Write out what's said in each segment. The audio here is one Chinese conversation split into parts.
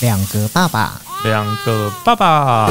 两个爸爸，两个爸爸，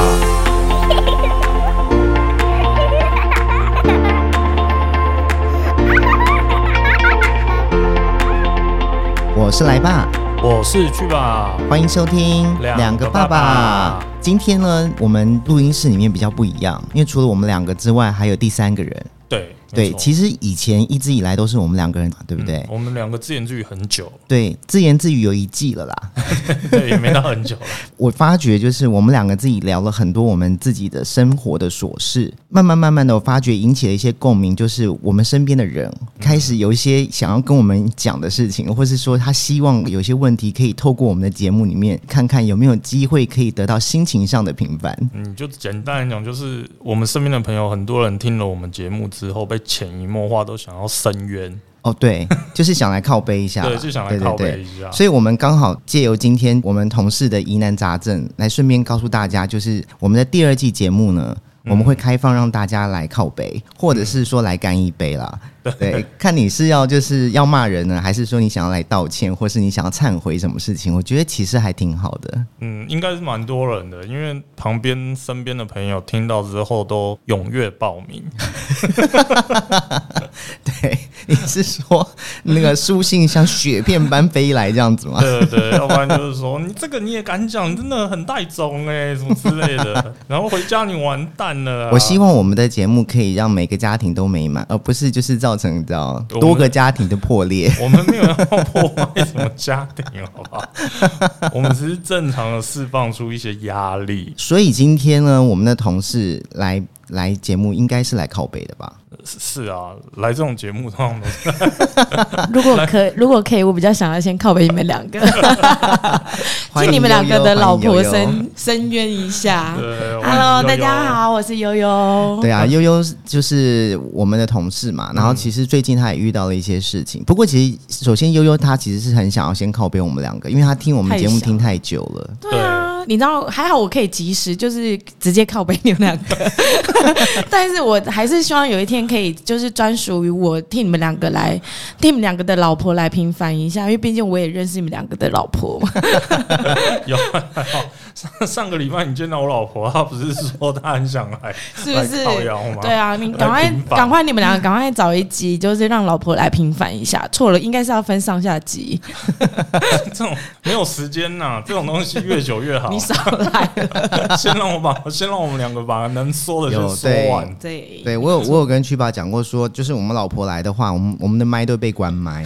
我是来爸，我是去吧。欢迎收听两个爸爸。今天呢，我们录音室里面比较不一样，因为除了我们两个之外，还有第三个人。对对，其实实以前一直以来都是我们两个人嘛，对不对？我们两个自言自语很久，对，自言自语有一季了啦。对，也没到很久了。我发觉就是我们两个自己聊了很多我们自己的生活的琐事，慢慢慢慢的，我发觉引起了一些共鸣，就是我们身边的人开始有一些想要跟我们讲的事情，或是说他希望有些问题可以透过我们的节目里面看看有没有机会可以得到心情上的平反。嗯，就简单来讲，就是我们身边的朋友，很多人听了我们节目之后，被潜移默化都想要申冤，哦，对，就是想来靠背一下，对，就想来靠背一下。所以，我们刚好借由今天我们同事的疑难杂症，来顺便告诉大家，就是我们的第二季节目呢，我们会开放让大家来靠背，或者是说来干一杯啦。对，看你是要就是要骂人呢，还是说你想要来道歉，或是你想要忏悔什么事情？我觉得其实还挺好的。嗯，应该是蛮多人的，因为旁边身边的朋友听到之后都踊跃报名。对，你是说那个书信像雪片般飞来这样子吗？对对，要不然就是说你这个你也敢讲，真的很带种哎，什么之类的。然后回家你完蛋了啊。我希望我们的节目可以让每个家庭都美满，而不是就是造成你知道多个家庭的破裂。我们没有要破坏什么家庭，好不好？我们只是正常的释放出一些压力。所以今天呢，我们的同事来来节目，应该是来靠背的吧？是是啊，来这种节目通常都是 如果可如果可以，我比较想要先靠背你们两个，替你们两个的老婆申申冤一下。Hello，们大家好，我是悠悠。对啊，悠悠就是我们的同事嘛。然后其实最近他也遇到了一些事情。不过其实首先悠悠他其实是很想要先靠北我们两个，因为他听我们节目听太久了。对啊，你知道还好我可以及时，就是直接靠背你们两个，但是我还是希望有一天可以就是专属于我替你们两个来替你们两个的老婆来平反一下，因为毕竟我也认识你们两个的老婆嘛。有 上 上个礼拜你见到我老婆，她不是说她很想来，是不是？对啊，你赶快赶快，你们两个赶快找一集，就是让老婆来平反一下。错了，应该是要分上下集。这种没有时间呐，这种东西越久越好。你少来了，先让我把先让我们两个把能说的有先说完。对对我有我有跟曲爸讲过说，就是我们老婆来的话，我们我们的麦都被关麦，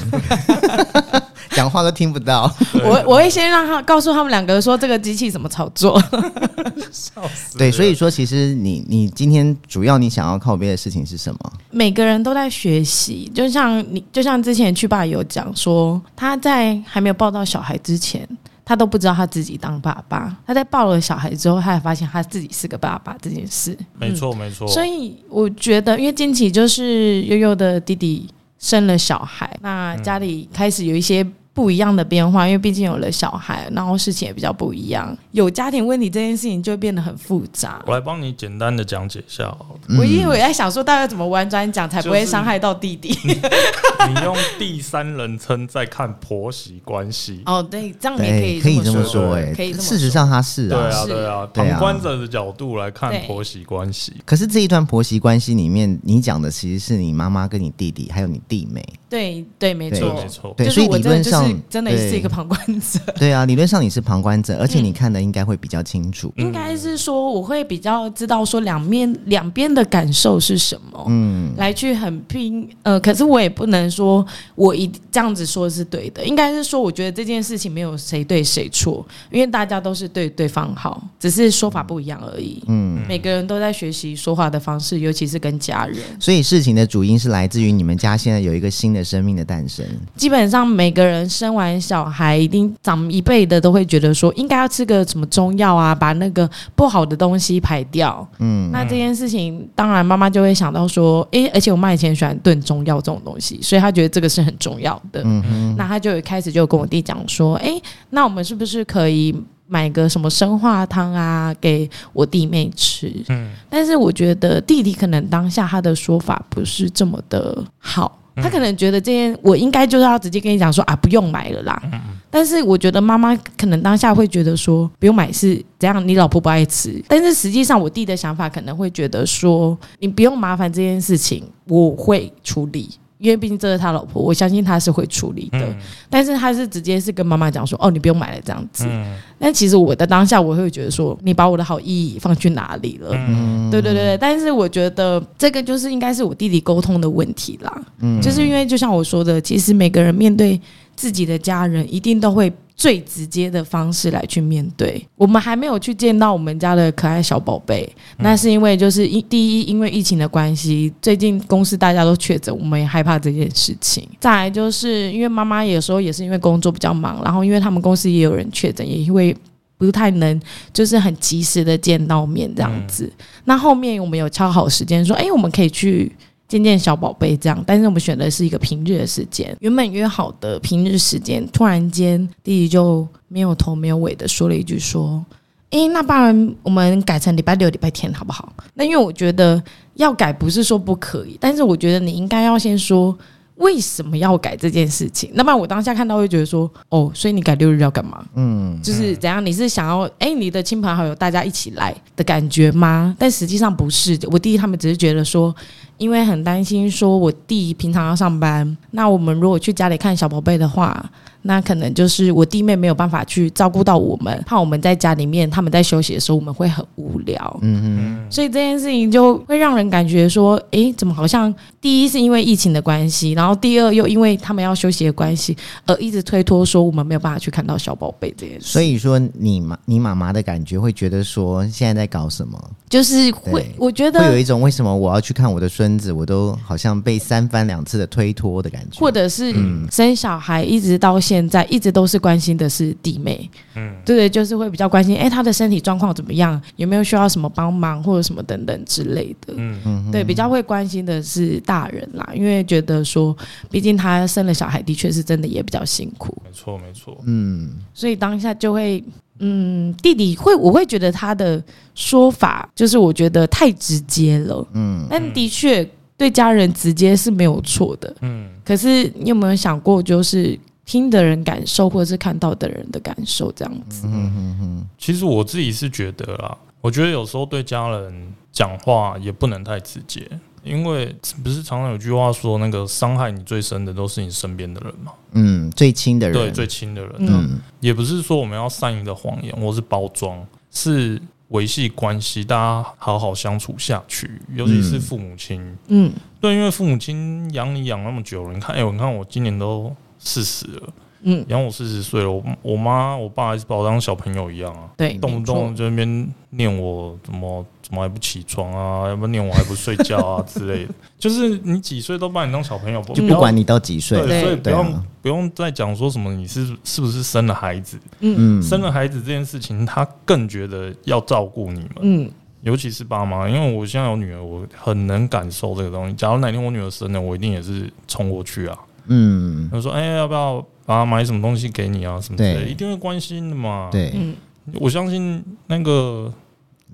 讲话都听不到。我我会先让他告诉他们两个说这个机器怎么操作。笑死对，所以说其实你你今天主要你想要靠背的事情是什么？每个人都在学习，就像你，就像之前去爸有讲说，他在还没有抱到小孩之前，他都不知道他自己当爸爸。他在抱了小孩之后，他才发现他自己是个爸爸这件事。没错没错。所以我觉得，因为近期就是悠悠的弟弟生了小孩，那家里开始有一些不一样的变化，因为毕竟有了小孩，然后事情也比较不一样，有家庭问题这件事情就会变得很复杂。我来帮你简单的讲解一下好了。我因为我在想说，大概怎么婉转讲才不会伤害到弟弟。你用第三人称在看婆媳关系。哦，对，这样也可，以可以这这么么说，哎可以事实上他是啊。对啊，对啊，旁观者的角度来看婆媳关系，可是这一段婆媳关系里面，你讲的其实是你妈妈跟你弟弟还有你弟妹，对对，没错没错。对，所以理论我真的就真的是一个旁观者。对啊，理论上你是旁观者，而且嗯你看的应该会比较清楚。应该是说，我会比较知道说两面两边的感受是什么，嗯，来去很拼。呃，可是我也不能说我一这样子说是对的，应该是说，我觉得这件事情没有谁对谁错，因为大家都是对对方好，只是说法不一样而已。嗯，每个人都在学习说话的方式，尤其是跟家人。所以事情的主因是来自于你们家现在有一个新的生命的诞生。基本上每个人生完小孩，一定长一辈的都会觉得说，应该要吃个什么中药啊，把那个不好的东西排掉。嗯，那这件事情，当然妈妈就会想到说，诶，而且我妈以前喜欢炖中药这种东西，所以她觉得这个是很重要的。嗯哼，那她就一开始就跟我弟讲说，诶，那我们是不是可以买个什么生化汤啊，给我弟妹吃？嗯但是我觉得弟弟可能当下他的说法不是这么的好，他可能觉得这件我应该就是要直接跟你讲说啊，不用买了啦。但是我觉得妈妈可能当下会觉得说不用买是怎样，你老婆不爱吃。但是实际上我弟的想法可能会觉得说你不用麻烦这件事情，我会处理。因为毕竟这是他老婆，我相信他是会处理的。嗯但是他是直接是跟妈妈讲说：“哦，你不用买了这样子。嗯但其实我的当下，我会觉得说：“你把我的好意放去哪里了？”嗯对对对对，但是我觉得这个就是应该是我弟弟沟通的问题啦，嗯就是因为就像我说的，其实每个人面对自己的家人，一定都会最直接的方式来去面对。我们还没有去见到我们家的可爱小宝贝，那是因为就是一第一，因为疫情的关系，最近公司大家都确诊，我们也害怕这件事情。再来就是因为妈妈有时候也是因为工作比较忙，然后因为他们公司也有人确诊，也因为。不太能，就是很及时的见到面这样子。那后面我们有敲好时间，说，哎、我们可以去见见小宝贝这样，但是我们选的是一个平日的时间。原本约好的平日时间，突然间弟弟就没有头没有尾的说了一句说。诶，那不然我们改成礼拜六、礼拜天好不好？那因为我觉得要改不是说不可以，但是我觉得你应该要先说为什么要改这件事情。那不然我当下看到会觉得说，哦，所以你改六日要干嘛？嗯，就是怎样？你是想要哎、你的亲朋好友大家一起来的感觉吗？但实际上不是。我弟弟他们只是觉得说，因为很担心说我弟平常要上班，那我们如果去家里看小宝贝的话，那可能就是我弟妹没有办法去照顾到我们，怕我们在家里面他们在休息的时候我们会很无聊。嗯嗯所以这件事情就会让人感觉说，诶，怎么好像第一是因为疫情的关系，然后第二又因为他们要休息的关系，而一直推脱说我们没有办法去看到小宝贝这件事。所以说你妈你妈妈的感觉会觉得说现在在搞什么？就是会，我觉得会有，一种为什么我要去看我的孙子，我都好像被三番两次的推脱的感觉。或者是嗯。生小孩一直到现在，一直都是关心的是弟妹，嗯。对对，就是会比较关心，哎，他的身体状况怎么样，有没有需要什么帮忙或者什么等等之类的。嗯。嗯对，比较会关心的是大人啦，因为觉得说，毕竟他生了小孩，的确是真的也比较辛苦，没错没错，嗯。所以当下就会，嗯，弟弟会，我会觉得他的说法就是我觉得太直接了，嗯但的确对家人直接是没有错的，嗯。可是你有没有想过，就是听的人感受，或者是看到的人的感受，这样子？嗯嗯嗯。其实我自己是觉得啦，我觉得有时候对家人讲话也不能太直接，因为不是常常有句话说，那个伤害你最深的都是你身边的人嘛，嗯，最亲的人，对，最亲的人。嗯嗯也不是说我们要善意的谎言或是包装，是维系关系，大家好好相处下去，尤其是父母亲。嗯对，因为父母亲养你养那么久了，你看，哎、你看我今年都四十了，嗯，养我四十岁了，我我妈我爸还是把我当小朋友一样啊。对，动不动就那边念我怎么怎么还不起床啊，要不念我还不睡觉啊 之类的。就是你几岁都把你当小朋友，不就不管你到几岁，对，所以不用、啊。不用再讲说什么你是是不是生了孩子，嗯。嗯。生了孩子这件事情，他更觉得要照顾你们，嗯。尤其是爸妈。因为我现在有女儿，我很能感受这个东西。假如哪天我女儿生了，我一定也是冲过去啊，嗯他说：“哎、要不要把她买什么东西给你啊？什么之类的，一定会关心的嘛。”对，嗯，我相信那个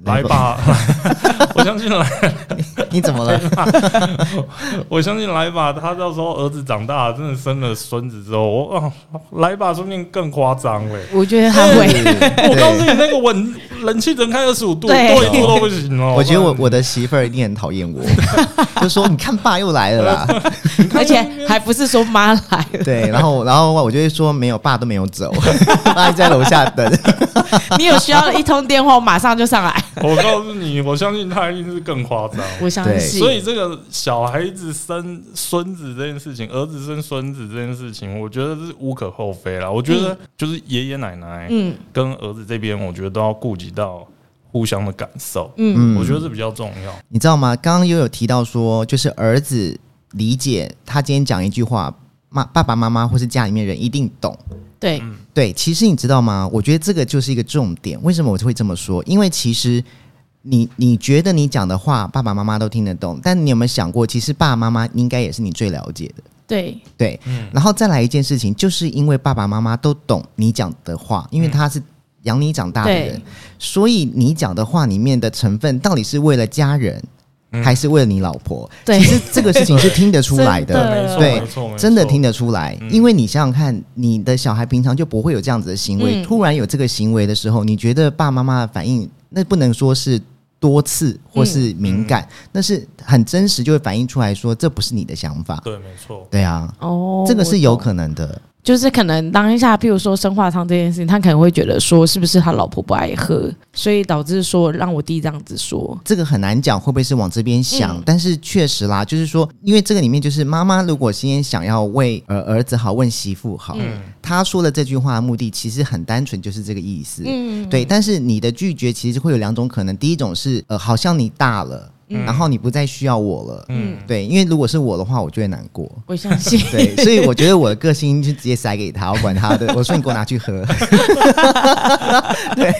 来来吧吧，我相信来你怎么了？我相信来吧，他到时候儿子长大，真的生了孙子之后，我啊，来吧，说不定更夸张嘞。我觉得他会，我告诉你，那个温冷气只能开二十五度，多对一度都不行哦。我觉得我我的媳妇儿一定很讨厌我，就说你看爸又来了啦。而且还不是说妈来了，对，然后然后我就会说没有，爸都没有走，爸还在楼下等。你有需要一通电话，我马上就上来。我告诉你，我相信他一定是更夸张。我相信，所以这个小孩子生孙子这件事情，儿子生孙子这件事情，我觉得是无可厚非啦。我觉得就是爷爷奶奶嗯跟儿子这边，我觉得都要顾及到互相的感受。嗯，我觉得是比较重要。你知道吗？刚刚又有提到说，就是儿子理解他今天讲一句话，妈爸爸妈妈或是家里面人一定懂。对，对，其实你知道吗？我觉得这个就是一个重点。为什么我会这么说？因为其实你你觉得你讲的话，爸爸妈妈都听得懂，但你有没有想过，其实爸爸妈妈应该也是你最了解的。对，对，然后再来一件事情，就是因为爸爸妈妈都懂你讲的话，因为他是养你长大的人对，所以你讲的话里面的成分到底是为了家人，还是为了你老婆？对其实这个事情是听得出来的 的。没错，对没错，真的听得出来，因为你想想看，你的小孩平常就不会有这样子的行为，嗯突然有这个行为的时候，你觉得爸爸妈妈的反应，那不能说是多次或是敏感，那是很真实，就会反映出来说这不是你的想法。对，没错。对啊，哦，这个是有。可能的。就是可能当下，譬如说生化汤这件事情，他可能会觉得说，是不是他老婆不爱喝，所以导致说让我弟这样子说。这个很难讲会不会是往这边想，嗯但是确实啦，就是说，因为这个里面就是妈妈如果今天想要为呃儿子好，问媳妇好，嗯他说的这句话的目的其实很单纯，就是这个意思。嗯，对，但是你的拒绝其实会有两种可能，第一种是呃，好像你大了，然后你不再需要我了，嗯，对，因为如果是我的话，我就会难过。我相信。对，所以我觉得我的个性就直接塞给他，我管他的。我说你给我拿去喝。对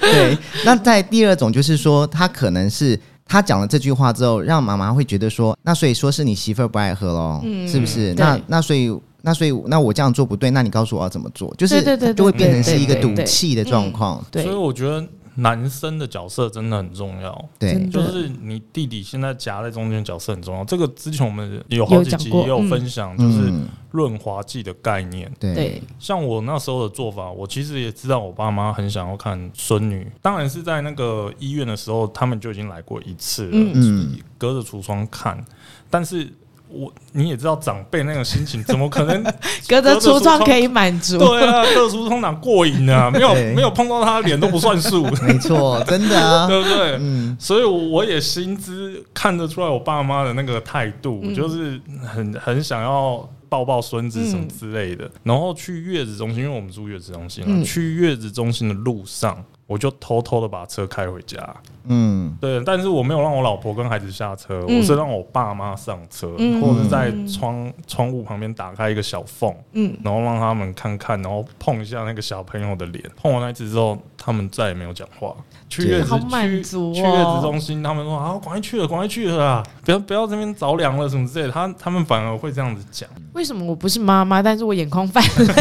对，那在第二种就是说，他可能是他讲了这句话之后，让妈妈会觉得说，那所以说是你媳妇儿不爱喝喽，是不是？那那所以。那所以，那我这样做不对，那你告诉我要怎么做？就是对对对对就会变成是一个赌气的状况。对所以我觉得男生的角色真的很重要。对。就是你弟弟现在夹在中间角色很重要。这个之前我们有好几集也有嗯分享，就是嗯，润滑剂的概念。对。对，像我那时候的做法，我其实也知道我爸妈很想要看孙女，当然是在那个医院的时候，他们就已经来过一次了，嗯。嗯。隔着橱窗看。但是我你也知道长辈那个心情，怎么可能 隔着橱窗可以满足。对啊，隔着橱窗哪过瘾啊？没有没有碰到他的脸都不算数，没错，真的啊。对不对？嗯，所以我也心知看得出来我爸妈的那个态度，嗯就是很很想要抱抱孙子什么之类的。然后去月子中心，因为我们住月子中心嘛，嗯去月子中心的路上，我就偷偷的把车开回家。嗯，对，但是我没有让我老婆跟孩子下车，嗯我是让我爸妈上车，嗯或者在窗窗户旁边打开一个小缝，嗯，然后让他们看看，然后碰一下那个小朋友的脸。碰完那一次之后，他们再也没有讲话。去月子好满去足哦去月子中心，他们说啊，赶快去了，赶快去了啊，不要不要这边着凉了什么之类的。他他们反而会这样子讲。为什么我不是妈妈，但是我眼眶泛泪？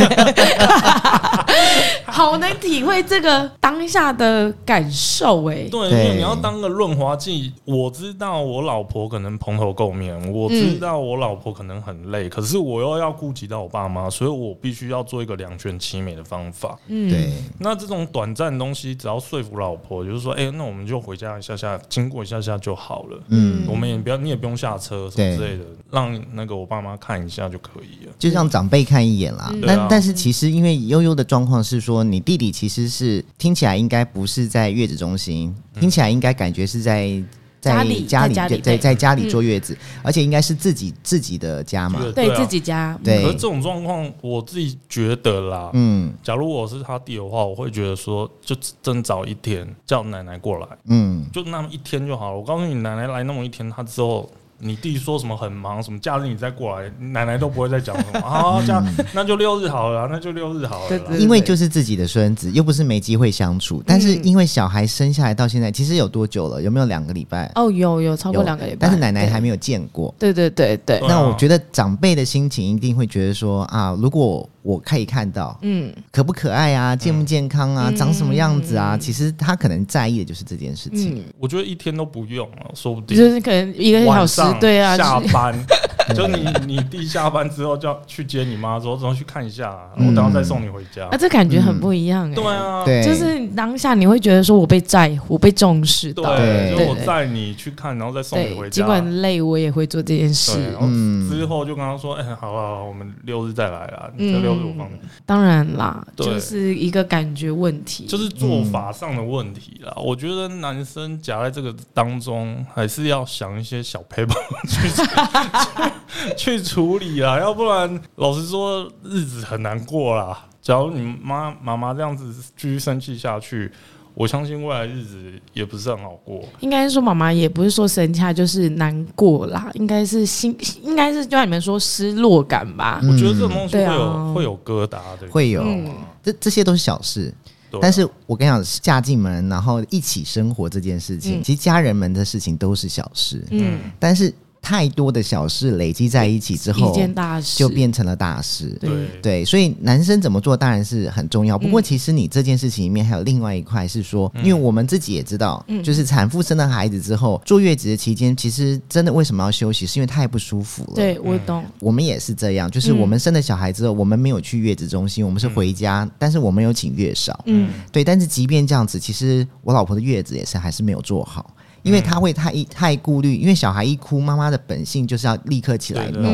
好能体会这个当下的感受哎、对，因为你要当个润滑剂，我知道我老婆可能蓬头垢面，我知道我老婆可能很累，可是我又要顾及到我爸妈，所以我必须要做一个两全其美的方法。嗯，对，那这种短暂的东西，只要说服老婆，就是说，哎、那我们就回家一下下，经过一下下就好了。嗯，我们也不要，你也不用下车什么之类的，让那个我爸妈看一下就可以了。就让长辈看一眼啦。嗯但、对啊但是其实因为悠悠的状况是说，你弟弟其实是听起来应该不是在月子中心，听起来应该感觉是在。在家里家里在家里在在家里嗯坐月子，而且应该是自己自己的家嘛。啊对自己家，对可是这种状况，我自己觉得啦，嗯假如我是他弟的话，我会觉得说，就真早一天叫奶奶过来，嗯，就那么一天就好了。我告诉你，奶奶来那么一天，她之后你弟说什么很忙，什么假日你再过来，奶奶都不会再讲什么啊，假那就六日好了，那就六日好了因为就是自己的孙子，又不是没机会相处。但是因为小孩生下来到现在，其实有多久了？有没有两个礼拜？哦，有有超过有两个礼拜，但是奶奶还没有。有见过。对对对对，那我觉得长辈的心情一定会觉得说啊，如果我可以看到嗯，可不可爱啊，健不健康啊，嗯。长什么样子啊，其实他可能在意的就是这件事情。嗯，我觉得一天都不用了，说不定。就是可能一个小时对啊，下班 就你你弟下班之后就要去接你妈，说走去看一下，嗯我等下再送你回家啊，。这感觉很不一样哎。对啊，对，就是当下你会觉得说我被在乎，我被重视到，对，就对我载你去看，然后再送你回，家。尽管累，我也会做这件，事然。后嗯之后就跟他说：“哎、好了好了，我们六日再来啦。你这六日我帮你。当然啦，就是一个感觉问题，就是做法上的问题啦。我觉得男生夹在这个当中，还是要想一些小 paper 去 去处理啦，要不然老实说，日子很难过啦。假如你妈妈妈这样子继续生气下去，我相信未来日子也不是很好过。应该说妈妈也不是说生气，就是难过啦，应该是心，应该是就像你们说失落感吧。我觉得这种东西会有、啊。会有疙瘩的，会有。嗯。这这些都是小事。但是我跟你讲，嫁进门然后一起生活这件事情，嗯。其实家人们的事情都是小事，嗯，但是太多的小事累积在一起之后一，件大事。就变成了大事。对。对对，所以男生怎么做当然是很重要。不过嗯其实你这件事情里面还有另外一块是说，因为我们自己也知道，嗯。就是产妇生了孩子之后，坐月子的期间，其实真的为什么要休息，是因为太不舒服了。对我懂，我们也是这样，就是嗯。我们生了小孩之后，我们没有去月子中心，我们是回家，但是我们有请月嫂。嗯。对，但是即便这样子，其实我老婆的月子也是还是没有做好，因为他会太一太顾虑，因为小孩一哭，妈妈的本性就是要立刻起来弄。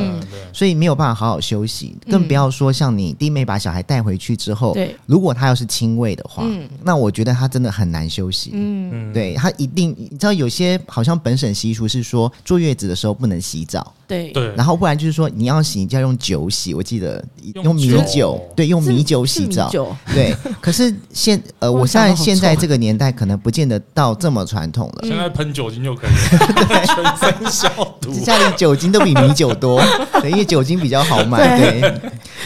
所以没有办法好好休息，更不要说像你弟妹把小孩带回去之后，对，如果他要是轻喂的话，嗯那我觉得他真的很难休息。嗯，嗯。对他一定，你知道有些好像本省习俗是说坐月子的时候不能洗澡，对，对，然后不然就是说你要洗，你就要用酒洗。我记得用用米酒酒，对，用米酒洗澡。对，可是现呃，我我现在现在这个年代可能不见得到这么传统了。现在喷酒精就可以了，全身消毒。家里酒精都比米酒多，对，因为酒精比较好买，对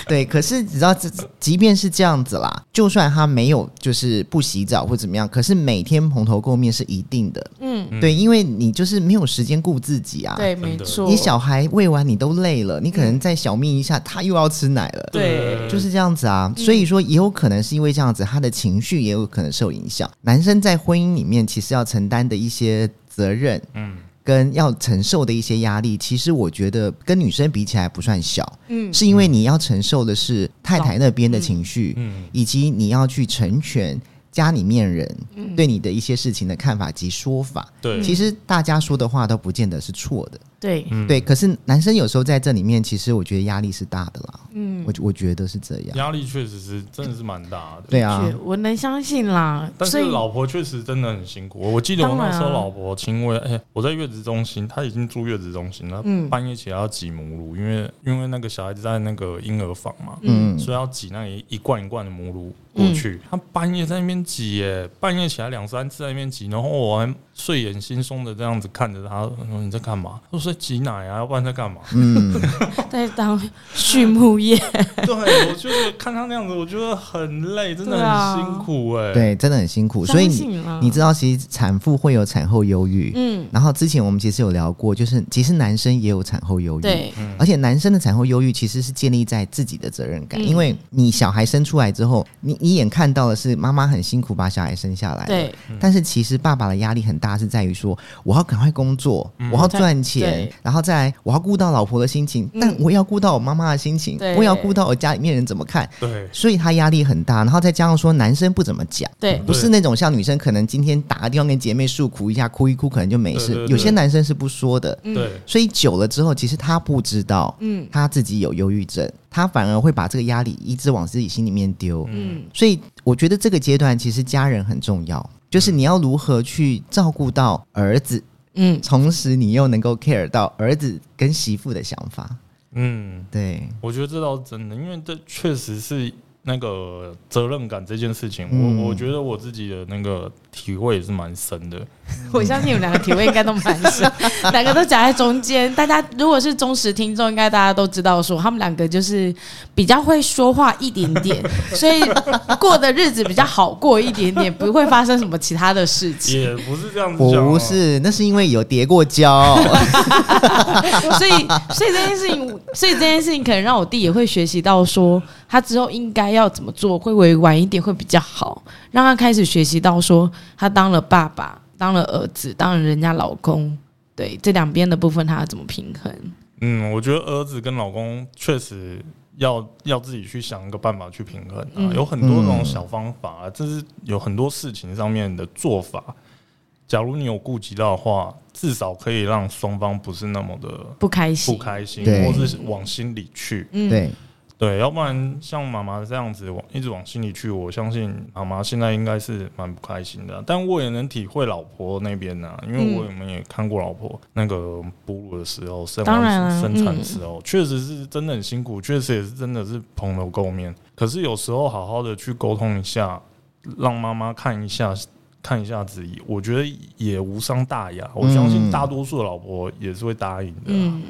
对。可是你知道，这即便是这样子啦，就算他没有就是不洗澡或怎么样，可是每天蓬头垢面是一定的，嗯，嗯对，因为你就是没有时间顾自己啊。对，没错，你小孩喂完你都累了，你可能再小眯一下，他又要吃奶了。对。就是这样子啊，所以说也有可能是因为这样子，他的情绪也有可能受影响。男生在婚姻里面其实要承担的一些责任，嗯，跟要承受的一些压力，其实我觉得跟女生比起来不算小，嗯。是因为你要承受的是太太那边的情绪，嗯。以及你要去成全家里面人嗯。对你的一些事情的看法及说法。对，其实大家说的话都不见得是错的，对，嗯对。可是男生有时候在这里面，其实我觉得压力是大的啦，嗯，我我觉得是这样。压力确实是真的是蛮大的。对啊，我能相信啦，但是老婆确实真的很辛苦。我记得我那时候老婆轻微，哎、我在月子中心，她已经住月子中心了，嗯半夜起来要挤母乳，因为因为那个小孩子在那个婴儿房嘛，嗯，所以要挤那一一罐一罐的母乳过去。他半夜在那边挤，耶，半夜起来两三次在那边挤，然后我还睡眼惺忪的这样子看着他，说你在干嘛？她说在挤奶啊，要不然在干嘛？嗯，在当畜牧业，对，我就是看他那样子，我觉得很累，真的很辛苦哎、对，真的很辛苦。所以你你知道，其实产妇会有产后忧郁，嗯，然后之前我们其实有聊过，就是其实男生也有产后忧郁，对，而且男生的产后忧郁其实是建立在自己的责任感，嗯。因为你小孩生出来之后，你你眼看到的是妈妈很辛苦把小孩生下来，，对，但是其实爸爸的压力很大，是在于说我要赶快工作，嗯。我要赚钱，然后再来我要顾到老婆的心情，但我也要顾到我妈妈的心情，我也要顾到我家里面人怎么看，对，所以他压力很大，然后再加上说男生不怎么讲。对，不是那种像女生可能今天打个电话跟姐妹诉苦一下，哭一哭可能就没事。有些男生是不说的，嗯。对，所以久了之后，其实他不知道，嗯。他自己有忧郁症，他反而会把这个压力一直往自己心里面丢。嗯，所以我觉得这个阶段其实家人很重要，就是你要如何去照顾到儿子，嗯，同时你又能够 care 到儿子跟媳妇的想法。嗯。对，我觉得这倒是真的，因为这确实是那个责任感这件事情，嗯我我觉得我自己的那个体会也是蛮深的。我相信你们两个体会应该都蛮深，两个都夹在中间。大家如果是忠实听众，应该大家都知道说他们两个就是比较会说话一点点，所以过的日子比较好过一点点，不会发生什么其他的事情。也不是这样子不是，那是因为有叠过胶。所以，所以这件事情，所以这件事情可能让我弟也会学习到说，他之后应该要怎么做，会委婉一点会比较好，让他开始学习到说，他当了爸爸，当了儿子，当了人家老公，对这两边的部分他要怎么平衡？嗯，我觉得儿子跟老公确实要要自己去想一个办法去平衡啊，嗯有很多那种小方法、啊，这是有很多事情上面的做法。假如你有顾及到的话，至少可以让双方不是那么的不开心，不开心，或是往心里去。嗯，对，对，要不然像妈妈这样子往一直往心里去，我相信妈妈现在应该是蛮不开心的。但我也能体会老婆那边呢、因为嗯我们也看过老婆那个哺乳的时候，生生产的时候，确、实是真的很辛苦，确实也是真的是蓬头垢面。可是有时候好好的去沟通一下，让妈妈看一下。看一下子，我觉得也无伤大雅。我相信大多数的老婆也是会答应的、嗯，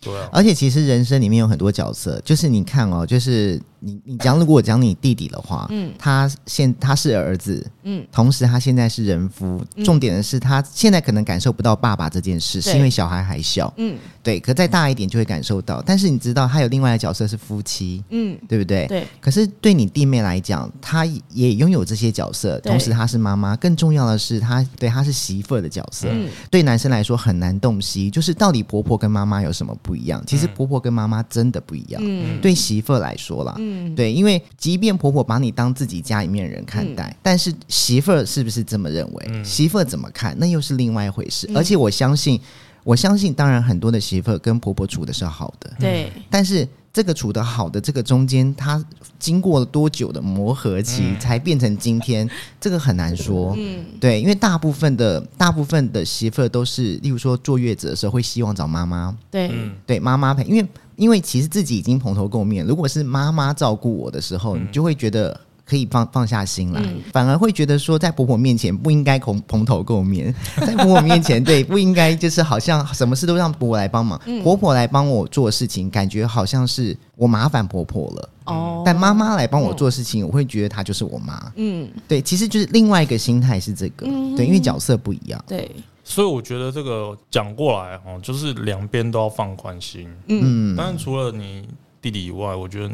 对啊，而且其实人生里面有很多角色，就是你看哦，就是你你讲，如果我讲你弟弟的话，嗯。他现他是儿子，嗯。同时他现在是人夫，嗯。重点的是他现在可能感受不到爸爸这件事，对。是因为小孩还小，嗯。对，可再大一点就会感受到。但是你知道，他有另外的角色是夫妻，嗯，对不对？对，可是对你弟妹来讲，他也拥有这些角色，同时他是妈妈，更重要的是他对他是媳妇儿的角色。嗯。对男生来说很难洞悉，就是到底婆婆跟妈妈有什么不一样？其实婆婆跟妈妈真的不一样。嗯对媳妇来说啦，嗯，对，因为即便婆婆把你当自己家里面人看待，但是媳妇儿是不是这么认为？嗯媳妇儿怎么看，那又是另外一回事。嗯而且我相信，我相信，当然很多的媳妇跟婆婆处的是好的，对，但是这个处的好的这个中间，它经过了多久的磨合期，嗯才变成今天？这个很难说。嗯对，因为大部分的大部分的媳妇都是，例如说坐月子的时候会希望找妈妈，对，嗯，对妈妈陪，因为因为其实自己已经蓬头垢面，如果是妈妈照顾我的时候，嗯你就会觉得。可以放放下心来，嗯。反而会觉得说，在婆婆面前不应该蓬蓬头垢面，在婆婆面前，对不应该就是好像什么事都让婆婆来帮忙，嗯。婆婆来帮我做事情，感觉好像是我麻烦婆婆了。哦，但妈妈来帮我做事情，我会觉得她就是我妈。嗯，对，其实就是另外一个心态是这个，嗯。对，因为角色不一样。对，所以我觉得这个讲过来哦，就是两边都要放宽心。嗯。嗯，当然，除了你弟弟以外，我觉得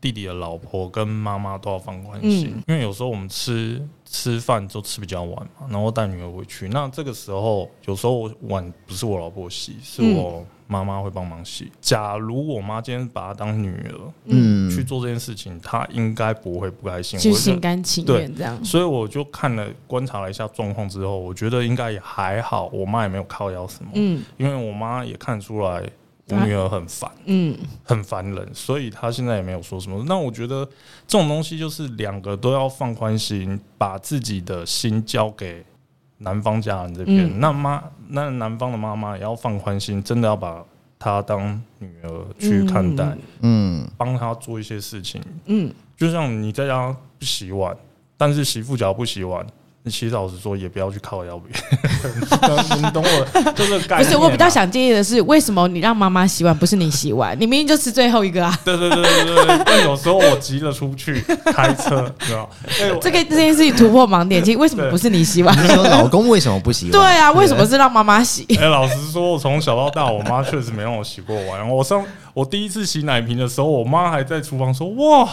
弟弟的老婆跟妈妈都要放宽心，嗯。因为有时候我们吃吃饭就吃比较晚嘛，然后带女儿回去，那这个时候有时候碗不是我老婆洗，是嗯。我妈妈会帮忙洗。假如我妈今天把她当女儿嗯。去做这件事情，她应该不会不开心。就我就心甘情愿这样，所以我就看了观察了一下状况之后，我觉得应该也还好，我妈也没有靠腰什么，嗯。因为我妈也看出来我女儿很烦。嗯很烦人，所以她现在也没有说什么。那我觉得这种东西就是两个都要放宽心，把自己的心交给男方家人这边。嗯那妈，那男方的妈妈也要放宽心，真的要把她当女儿去看待，嗯，帮她做一些事情。嗯，就像你在家不洗碗，但是媳妇只要不洗碗。你其实老实说，也不要去靠腰别人，你懂我就是概念啊。不是，我比较想建议的是，为什么你让妈妈洗碗，不是你洗碗？你明明就吃最后一个啊！对对对对对对，但有时候我急着出去开车，你知道？哎，我这个这件事情突破盲点，其实为什么不是你洗碗？你说老公为什么不洗碗？对啊，为什么是让妈妈洗？哎、老实说，我从小到大，我妈确实没让我洗过碗。我上我第一次洗奶瓶的时候，我妈还在厨房说：“哇，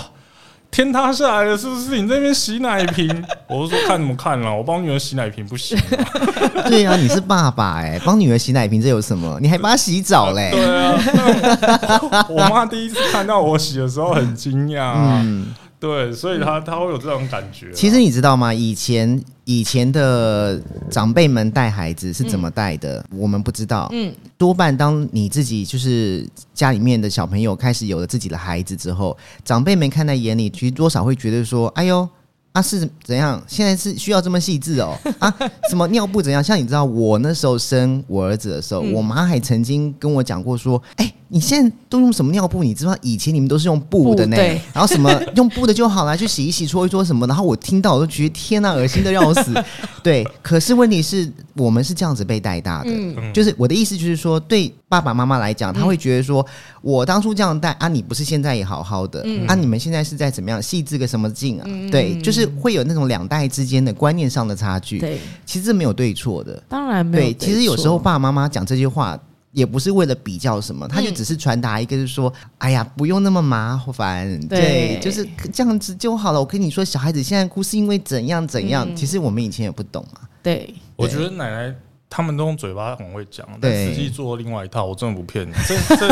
天塌下来了，是不是？你那边洗奶瓶？” 我都说：“看怎么看了、我帮女儿洗奶瓶不行啊。对啊，你是爸爸哎、帮女儿洗奶瓶这有什么？你还帮她洗澡嘞？对啊，我妈第一次看到我洗的时候很惊讶、啊，嗯，对，所以他他会有这种感觉啊、其实你知道吗？以前以前的长辈们带孩子是怎么带的，我们不知道。嗯多半当你自己就是家里面的小朋友开始有了自己的孩子之后，长辈们看在眼里，其实多少会觉得说：“哎呦。”啊是怎样？现在是需要这么细致哦？啊，什么尿布怎样？像你知道，我那时候生我儿子的时候，嗯我妈还曾经跟我讲过说：“哎、你现在都用什么尿布？你知道以前你们都是用布的呢，然后什么 用布的就好了，去洗一洗、搓一搓什么。然后我听到我都觉得天呐，恶心的要死。对，可是问题是我们是这样子被带大的，嗯就是我的意思就是说，对爸爸妈妈来讲，他会觉得说，我当初这样带啊，你不是现在也好好的、嗯啊？你们现在是在怎么样细致个什么劲啊？对，就是会有那种两代之间的观念上的差距。对，其实没有对错的。当然没有对，对其实有时候爸爸妈妈讲这句话。也不是为了比较什么，嗯他就只是传达一个，就是说，哎呀，不用那么麻烦，对对，就是这样子就好了。我跟你说，小孩子现在哭是因为怎样怎样，嗯其实我们以前也不懂啊。对，我觉得奶奶他们都用嘴巴很会讲，但对实际做另外一套，我真的不骗你。这这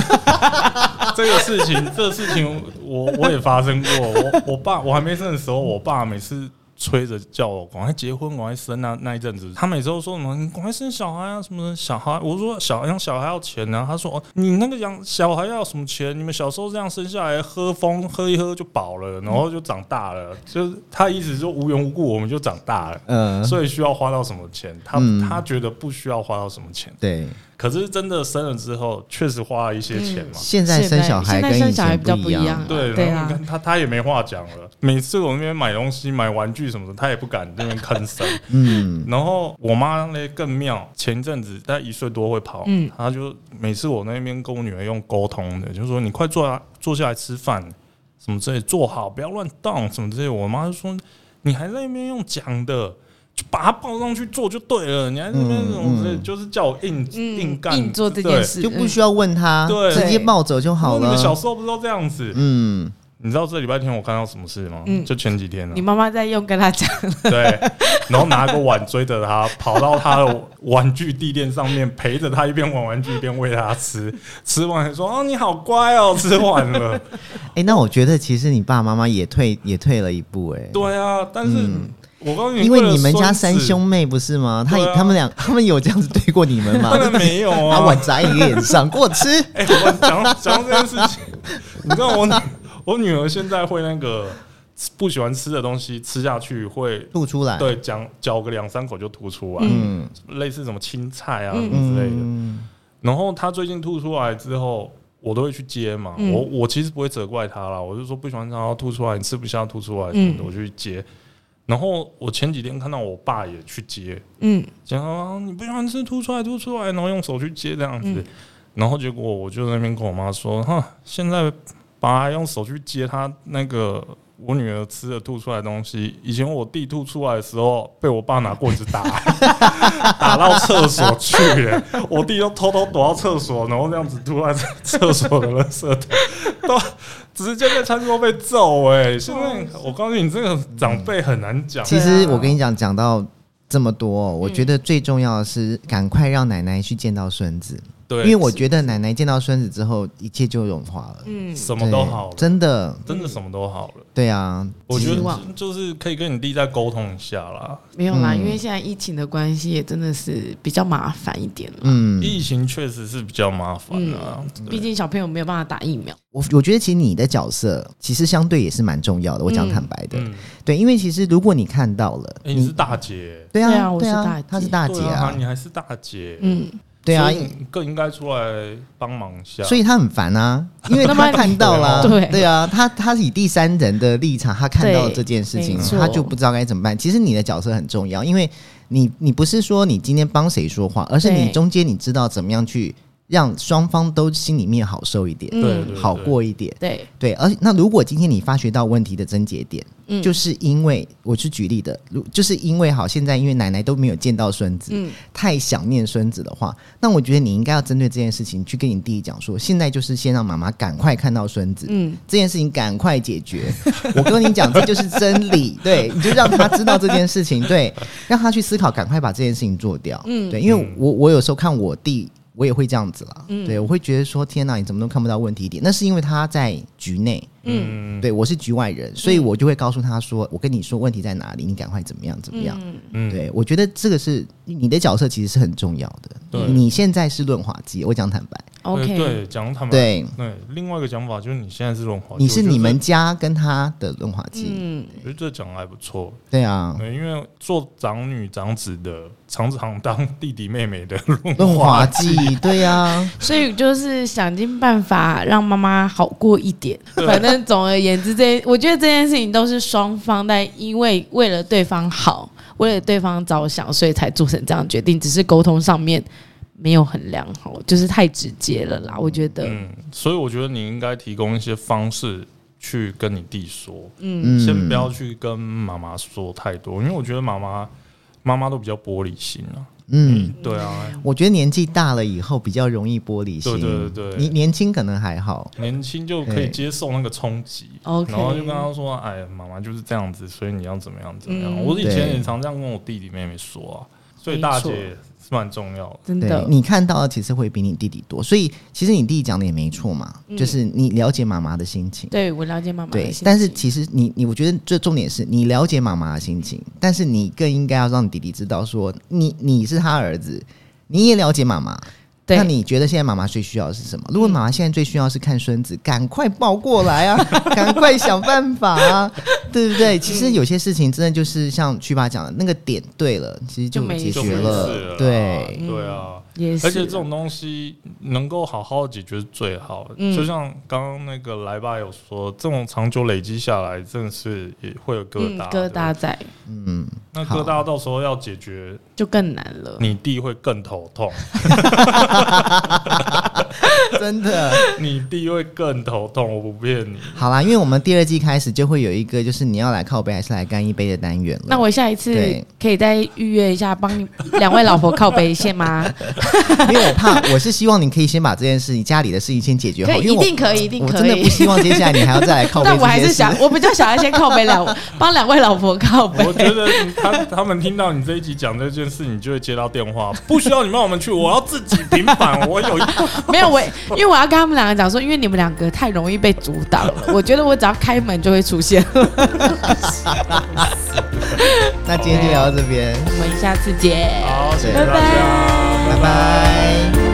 这个事情，这个事情我我也发生过。我我爸我还没生的时候，我爸每次。催着叫我赶快结婚，赶快生啊！那一阵子，他每次都说什么“你赶快生小孩啊，什么小孩”，我说“小养小孩要钱啊”，他说：“哦，你那个养小孩要什么钱？你们小时候这样生下来，喝风喝一喝就饱了，然后就长大了。”就是他意思就无缘无故我们就长大了。嗯，所以需要花到什么钱？他、嗯他觉得不需要花到什么钱，对，可是真的生了之后，确实花了一些钱嘛。现在生小孩跟以前生小孩比较不一样。对，对啊他他也没话讲了。每次我那边买东西、买玩具什么的，他也不敢那边吭声。嗯，然后我妈呢更妙，前一阵子她一岁多会跑，嗯她就每次我那边跟我女儿用沟通的，就是说你快坐下坐下来吃饭，什么之类，坐好不要乱动，什么之类。我妈就说你还在那边用讲的。就把他抱上去做就对了，你还边嗯什么之类，嗯就是叫我硬、嗯硬干硬做这件事就不需要问他，对直接抱走就好了你们小。时候不是都这样子？嗯，你知道这礼拜天我看到什么事吗？嗯就前几天了你。妈妈在用跟他讲，对，然后拿个碗追着他，跑到他的玩具地垫上面，陪着他一边玩玩具一边喂他吃。吃完还说：“哦，你好乖哦，吃完了。哎，那我觉得其实你爸爸妈妈也退也退了一步，哎”，对啊，但是嗯我告诉你，因为你们家三兄妹不是吗？他他们俩 他们有这样子对过你们吗当？然没有把啊。碗砸你脸上，给我吃。哎、我讲讲到这件事情，你知道我女我女儿现在会那个不喜欢吃的东西吃下去会。吐出来。，对，讲嚼个两三口就吐出来，嗯类似什么青菜啊嗯什么之类的。嗯，然后她最近吐出来之后，我都会去接嘛。嗯我我其实不会责怪他啦，我就说不喜欢它吐出来，你吃不下吐出来什么的，嗯我就去接。然后我前几天看到我爸也去接，嗯讲啊你不喜欢吃吐出来吐出来，然后用手去接这样子。嗯然后结果我就在那边跟我妈说，哈，现在爸用手去接他那个。我女儿吃的吐出来的东西，以前我弟吐出来的时候，被我爸拿棍子打，打到厕所去了。我弟就偷偷躲到厕所，然后这样子吐在厕所的垃圾桶，都直接在餐桌被揍哎、现在我告诉你，这个长辈很难讲。其实我跟你讲，讲到这么多，嗯。我觉得最重要的是赶快让奶奶去见到孙子，对，因为我觉得奶奶见到孙子之后，一切就融化了，嗯，什么都好了，真的，真的什么都好了。对啊，我觉得希望就是可以跟你弟再沟通一下啦。没有啦，嗯。因为现在疫情的关系，也真的是比较麻烦一点了。嗯，疫情确实是比较麻烦啊，对。毕竟小朋友没有办法打疫苗，我我觉得其实你的角色其实相对也是蛮重要的，我讲嗯。坦白的，嗯，对，因为其实如果你看到了，哎，你是大姐，对啊，对啊我是大姐。她是大姐啊，啊，你还是大姐，嗯，对啊更应该出来帮忙一下。所以他很烦啊，因为他看到了，对对啊，他他以第三人的立场，他看到这件事情他就不知道该怎么办。其实你的角色很重要，因为你你不是说你今天帮谁说话，而是你中间你知道怎么样去让双方都心里面好受一点，嗯。对对，好过一点。对，对，而那如果今天你发觉到问题的症结点，嗯就是因为我是举例的，如就是因为好，现在因为奶奶都没有见到孙子，嗯。太想念孙子的话，那我觉得你应该要针对这件事情去跟你弟讲说，现在就是先让妈妈赶快看到孙子，嗯，这件事情赶快解决。我跟你讲，这就是真理，对，你就让他知道这件事情，对，让他去思考，赶快把这件事情做掉，嗯。对，因为我我有时候看我弟。我也会这样子啦，嗯对我会觉得说天哪，你怎么都看不到问题点？那是因为他在局内，嗯。嗯，对我是局外人，所以我就会告诉他说，我跟你说问题在哪里，你赶快怎么样怎么样。嗯。嗯，对，我觉得这个是你的角色，其实是很重要的。对。你现在是润滑剂，我讲坦白，OK，对，讲坦白，对，对，另外一个讲法就是你现在是润滑剂，你是你们家跟他的润滑剂，嗯，我觉得这讲的还不错，对啊，对，因为做长女长子的常常当弟弟妹妹的润润滑滑剂，对啊，所以就是想尽办法让妈妈好过一点。反正总而言之，这我觉得这件事情都是双方在因为为了对方好，为了对方着想，所以才做成这样决定，只是沟通上面没有很良好，就是太直接了啦。我觉得，嗯，所以我觉得你应该提供一些方式去跟你弟说，嗯，嗯先不要去跟妈妈说太多，因为我觉得妈妈妈妈都比较玻璃心啊。嗯。对啊，我觉得年纪大了以后比较容易玻璃心，对对对对。你年轻可能还好，年轻就可以接受那个冲击，然后就跟他说：“哎，妈妈就是这样子，所以你要怎么样怎么样。嗯。我以前也常这样跟我弟弟妹妹说啊，所以大姐是蛮重要的。真的，你看到的其实会比你弟弟多，所以其实你弟弟讲的也没错嘛，嗯就是你了解妈妈的心情。对我了解妈妈的对心，情但是其实你你，我觉得最重点是你了解妈妈的心情，但是你更应该要让你弟弟知道说，你你是他儿子，你也了解妈妈。对那你觉得现在妈妈最需要的是什么？如果妈妈现在最需要是看孙子，赶快抱过来啊，赶快想办法啊，对不对？其实有些事情真的就是像曲爸讲的，那个点对了，其实就解决了。对，对啊，也是，而且这种东西能够好好解决是最好的。嗯就像刚刚那个来吧有说，这种长久累积下来，真的是也会有疙嗯瘩、疙瘩。在嗯，那疙瘩到时候要解决，就更难了。你弟会更头痛，真的。你弟会更头痛，我不骗你。好啦，因为我们第二季开始就会有一个，就是你要来靠背还是来干一杯的单元了。那我下一次可以再预约一下，帮你两位老婆靠背线吗？因为我怕，我是希望你可以先把这件事情家里的事情先解决好，因为我一定可以，一定可以我真的不。希望接下来你还要再来靠背但我还是想，我比较想要先靠背两，帮两位老婆靠背。我觉得他他们听到你这一集讲这件事，你就会接到电话，不需要你帮我们去，我要自己平反。我有一 没有我，因为我要跟他们两个讲说，因为你们两个太容易被阻挡了。我觉得我只要开门就会出现。那今天就聊到这边，我们下次见。好，谢谢对大家，拜拜。